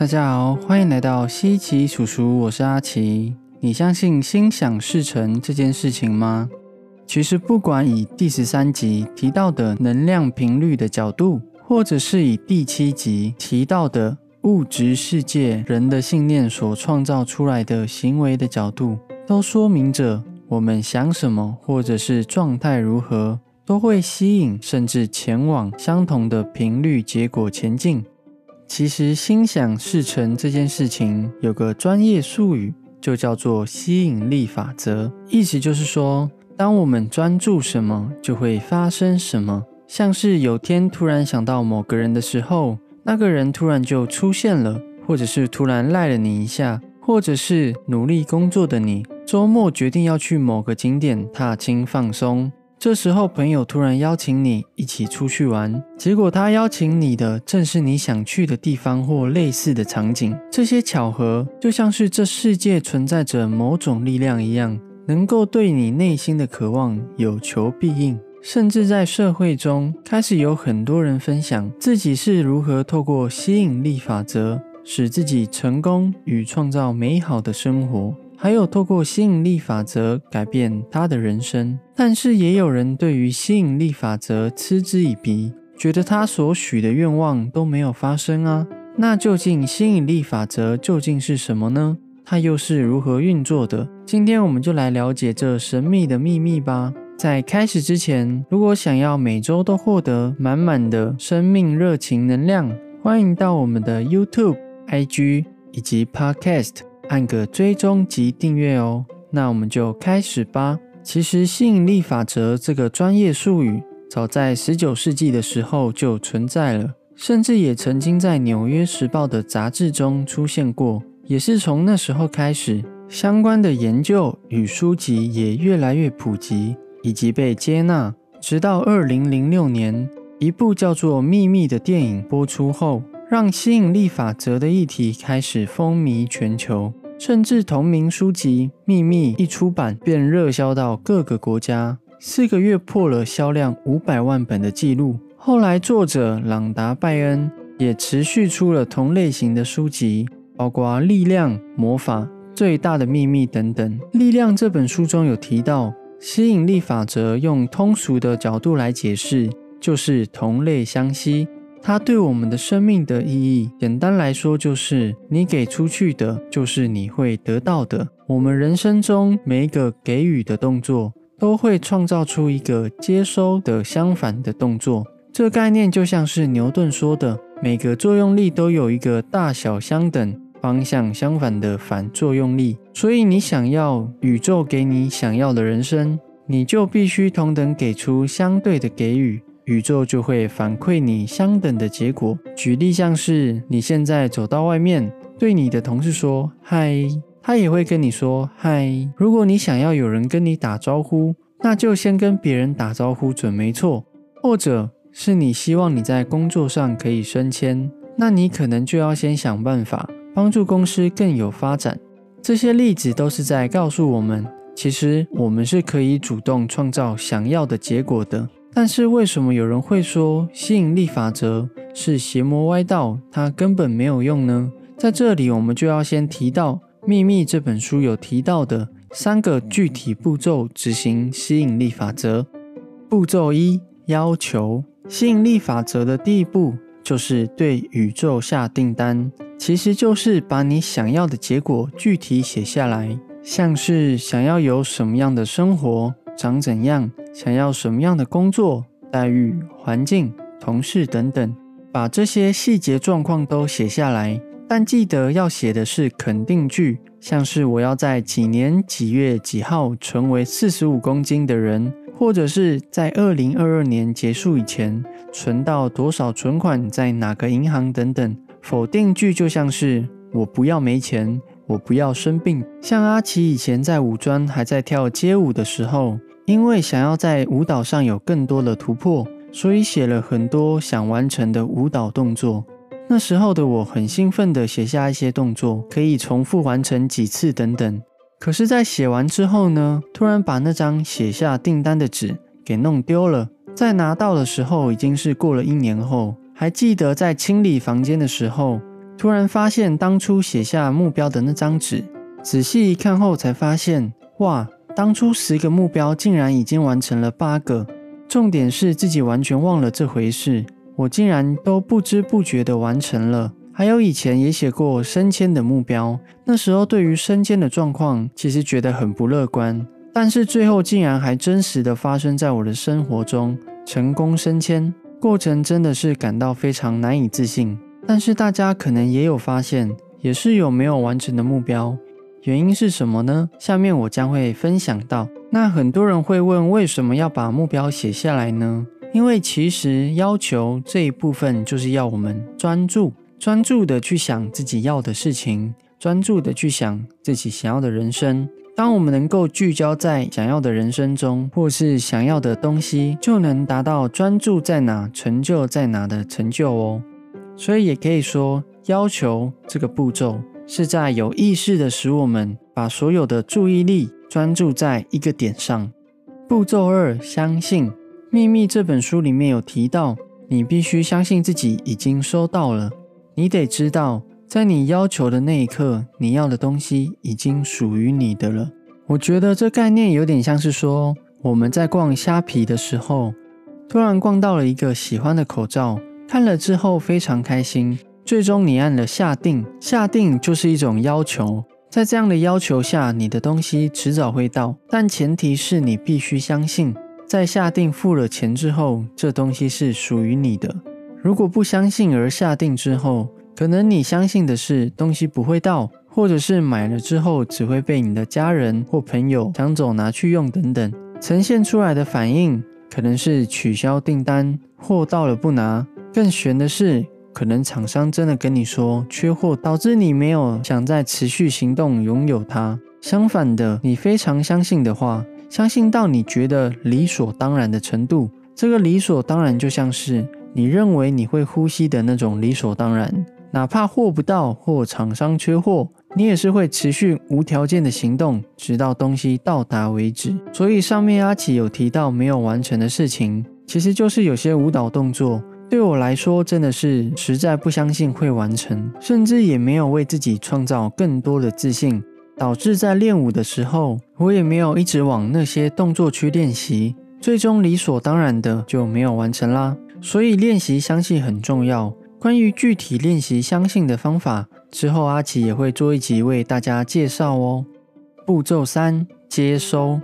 大家好，欢迎来到西奇叔叔，我是阿奇。你相信心想事成这件事情吗？其实，不管以第十三集提到的能量频率的角度，或者是以第七集提到的物质世界人的信念所创造出来的行为的角度，都说明着我们想什么，或者是状态如何，都会吸引甚至前往相同的频率结果前进。其实，心想事成这件事情有个专业术语，就叫做吸引力法则。意思就是说，当我们专注什么，就会发生什么。像是有天突然想到某个人的时候，那个人突然就出现了，或者是突然赖了你一下，或者是努力工作的你，周末决定要去某个景点踏青放松。这时候，朋友突然邀请你一起出去玩，结果他邀请你的正是你想去的地方或类似的场景。这些巧合就像是这世界存在着某种力量一样，能够对你内心的渴望有求必应。甚至在社会中，开始有很多人分享自己是如何透过吸引力法则，使自己成功与创造美好的生活。还有透过吸引力法则改变他的人生，但是也有人对于吸引力法则嗤之以鼻，觉得他所许的愿望都没有发生啊。那究竟吸引力法则究竟是什么呢？它又是如何运作的？今天我们就来了解这神秘的秘密吧。在开始之前，如果想要每周都获得满满的生命热情能量，欢迎到我们的 YouTube、IG 以及 Podcast。按个追踪及订阅哦，那我们就开始吧。其实吸引力法则这个专业术语，早在十九世纪的时候就存在了，甚至也曾经在《纽约时报》的杂志中出现过。也是从那时候开始，相关的研究与书籍也越来越普及以及被接纳。直到二零零六年，一部叫做《秘密》的电影播出后，让吸引力法则的议题开始风靡全球。甚至同名书籍《秘密》一出版便热销到各个国家，四个月破了销量五百万本的记录。后来，作者朗达·拜恩也持续出了同类型的书籍，包括《力量》《魔法》《最大的秘密》等等。《力量》这本书中有提到，吸引力法则用通俗的角度来解释，就是同类相吸。它对我们的生命的意义，简单来说就是：你给出去的，就是你会得到的。我们人生中每一个给予的动作，都会创造出一个接收的相反的动作。这概念就像是牛顿说的：每个作用力都有一个大小相等、方向相反的反作用力。所以，你想要宇宙给你想要的人生，你就必须同等给出相对的给予。宇宙就会反馈你相等的结果。举例像是你现在走到外面，对你的同事说嗨，他也会跟你说嗨。如果你想要有人跟你打招呼，那就先跟别人打招呼准没错。或者是你希望你在工作上可以升迁，那你可能就要先想办法帮助公司更有发展。这些例子都是在告诉我们，其实我们是可以主动创造想要的结果的。但是为什么有人会说吸引力法则是邪魔歪道，它根本没有用呢？在这里，我们就要先提到《秘密》这本书有提到的三个具体步骤执行吸引力法则。步骤一：要求。吸引力法则的第一步就是对宇宙下订单，其实就是把你想要的结果具体写下来，像是想要有什么样的生活。长怎样？想要什么样的工作待遇、环境、同事等等，把这些细节状况都写下来。但记得要写的是肯定句，像是我要在几年几月几号成为四十五公斤的人，或者是在二零二二年结束以前存到多少存款在哪个银行等等。否定句就像是我不要没钱，我不要生病。像阿奇以前在五专还在跳街舞的时候。因为想要在舞蹈上有更多的突破，所以写了很多想完成的舞蹈动作。那时候的我很兴奋地写下一些动作，可以重复完成几次等等。可是，在写完之后呢，突然把那张写下订单的纸给弄丢了。在拿到的时候，已经是过了一年后。还记得在清理房间的时候，突然发现当初写下目标的那张纸，仔细一看后才发现，哇，当初十个目标竟然已经完成了八个。重点是自己完全忘了这回事，我竟然都不知不觉的完成了。还有以前也写过升迁的目标，那时候对于升迁的状况其实觉得很不乐观，但是最后竟然还真实的发生在我的生活中，成功升迁，过程真的是感到非常难以置信。但是大家可能也有发现，也是有没有完成的目标，原因是什么呢？下面我将会分享到。那很多人会问，为什么要把目标写下来呢？因为其实要求这一部分就是要我们专注，专注的去想自己要的事情，专注的去想自己想要的人生。当我们能够聚焦在想要的人生中，或是想要的东西，就能达到专注在哪，成就在哪的成就哦。所以也可以说，要求这个步骤是在有意识的使我们把所有的注意力专注在一个点上。步骤二，相信秘密这本书里面有提到，你必须相信自己已经收到了。你得知道，在你要求的那一刻，你要的东西已经属于你的了。我觉得这概念有点像是说，我们在逛虾皮的时候，突然逛到了一个喜欢的口罩。看了之后非常开心，最终你按了下定，下定就是一种要求，在这样的要求下，你的东西迟早会到，但前提是你必须相信，在下定付了钱之后，这东西是属于你的。如果不相信而下定之后，可能你相信的是东西不会到，或者是买了之后只会被你的家人或朋友抢走拿去用等等，呈现出来的反应可能是取消订单，货到了不拿。更悬的是，可能厂商真的跟你说缺货，导致你没有想再持续行动拥有它。相反的，你非常相信的话，相信到你觉得理所当然的程度。这个理所当然就像是你认为你会呼吸的那种理所当然，哪怕货不到或厂商缺货，你也是会持续无条件的行动，直到东西到达为止。所以上面阿奇有提到没有完成的事情，其实就是有些舞蹈动作。对我来说，真的是实在不相信会完成，甚至也没有为自己创造更多的自信，导致在练舞的时候，我也没有一直往那些动作去练习，最终理所当然的就没有完成啦。所以练习相信很重要。关于具体练习相信的方法，之后阿奇也会做一集为大家介绍哦。步骤三：接收。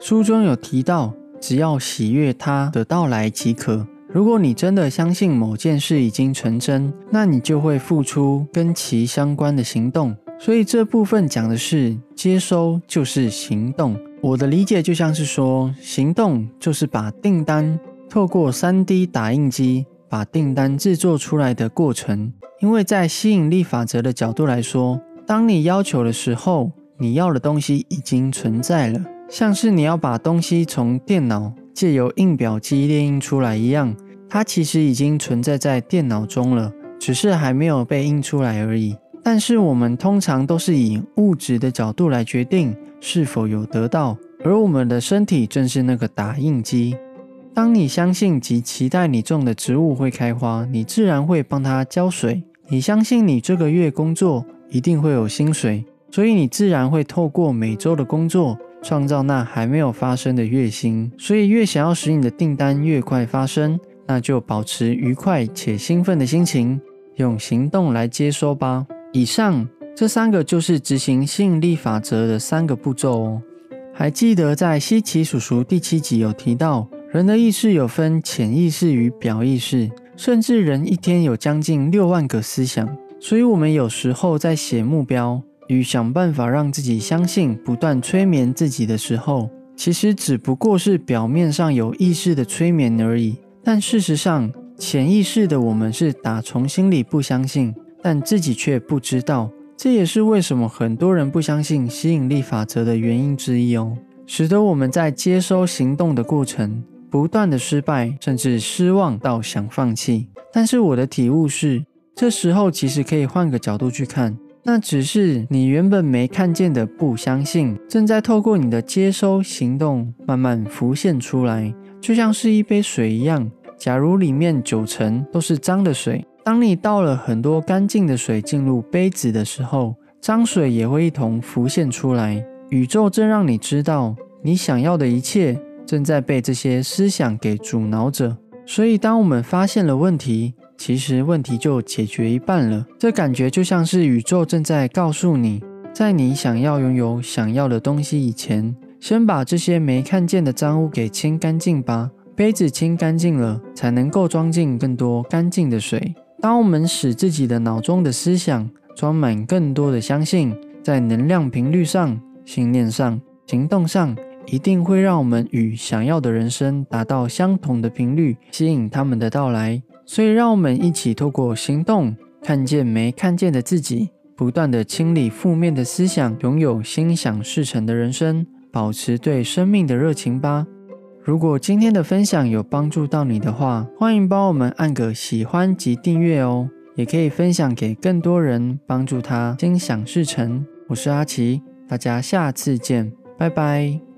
书中有提到，只要喜悦它的到来即可。如果你真的相信某件事已经成真，那你就会付出跟其相关的行动。所以这部分讲的是接收就是行动。我的理解就像是说，行动就是把订单透过 3D 打印机把订单制作出来的过程。因为在吸引力法则的角度来说，当你要求的时候，你要的东西已经存在了，像是你要把东西从电脑。借由印表机列印出来一样，它其实已经存在在电脑中了，只是还没有被印出来而已。但是我们通常都是以物质的角度来决定是否有得到，而我们的身体正是那个打印机。当你相信及期待你种的植物会开花，你自然会帮它浇水；你相信你这个月工作一定会有薪水，所以你自然会透过每周的工作。创造那还没有发生的月薪，所以越想要使你的订单越快发生，那就保持愉快且兴奋的心情，用行动来接收吧。以上这三个就是执行吸引力法则的三个步骤哦。还记得在西奇叔叔第七集有提到，人的意识有分潜意识与表意识，甚至人一天有将近六万个思想，所以我们有时候在写目标。与想办法让自己相信，不断催眠自己的时候，其实只不过是表面上有意识的催眠而已。但事实上，潜意识的我们是打从心里不相信，但自己却不知道。这也是为什么很多人不相信吸引力法则的原因之一哦，使得我们在接收行动的过程不断的失败，甚至失望到想放弃。但是我的体悟是，这时候其实可以换个角度去看。那只是你原本没看见的不相信，正在透过你的接收行动慢慢浮现出来，就像是一杯水一样。假如里面九成都是脏的水，当你倒了很多干净的水进入杯子的时候，脏水也会一同浮现出来。宇宙正让你知道，你想要的一切正在被这些思想给阻挠着。所以，当我们发现了问题，其实问题就解决一半了。这感觉就像是宇宙正在告诉你，在你想要拥有想要的东西以前，先把这些没看见的脏污给清干净吧。杯子清干净了，才能够装进更多干净的水。当我们使自己的脑中的思想装满更多的相信，在能量频率上、信念上、行动上，一定会让我们与想要的人生达到相同的频率，吸引他们的到来。所以，让我们一起透过行动，看见没看见的自己，不断的清理负面的思想，拥有心想事成的人生，保持对生命的热情吧。如果今天的分享有帮助到你的话，欢迎帮我们按个喜欢及订阅哦，也可以分享给更多人，帮助他心想事成。我是阿奇，大家下次见，拜拜。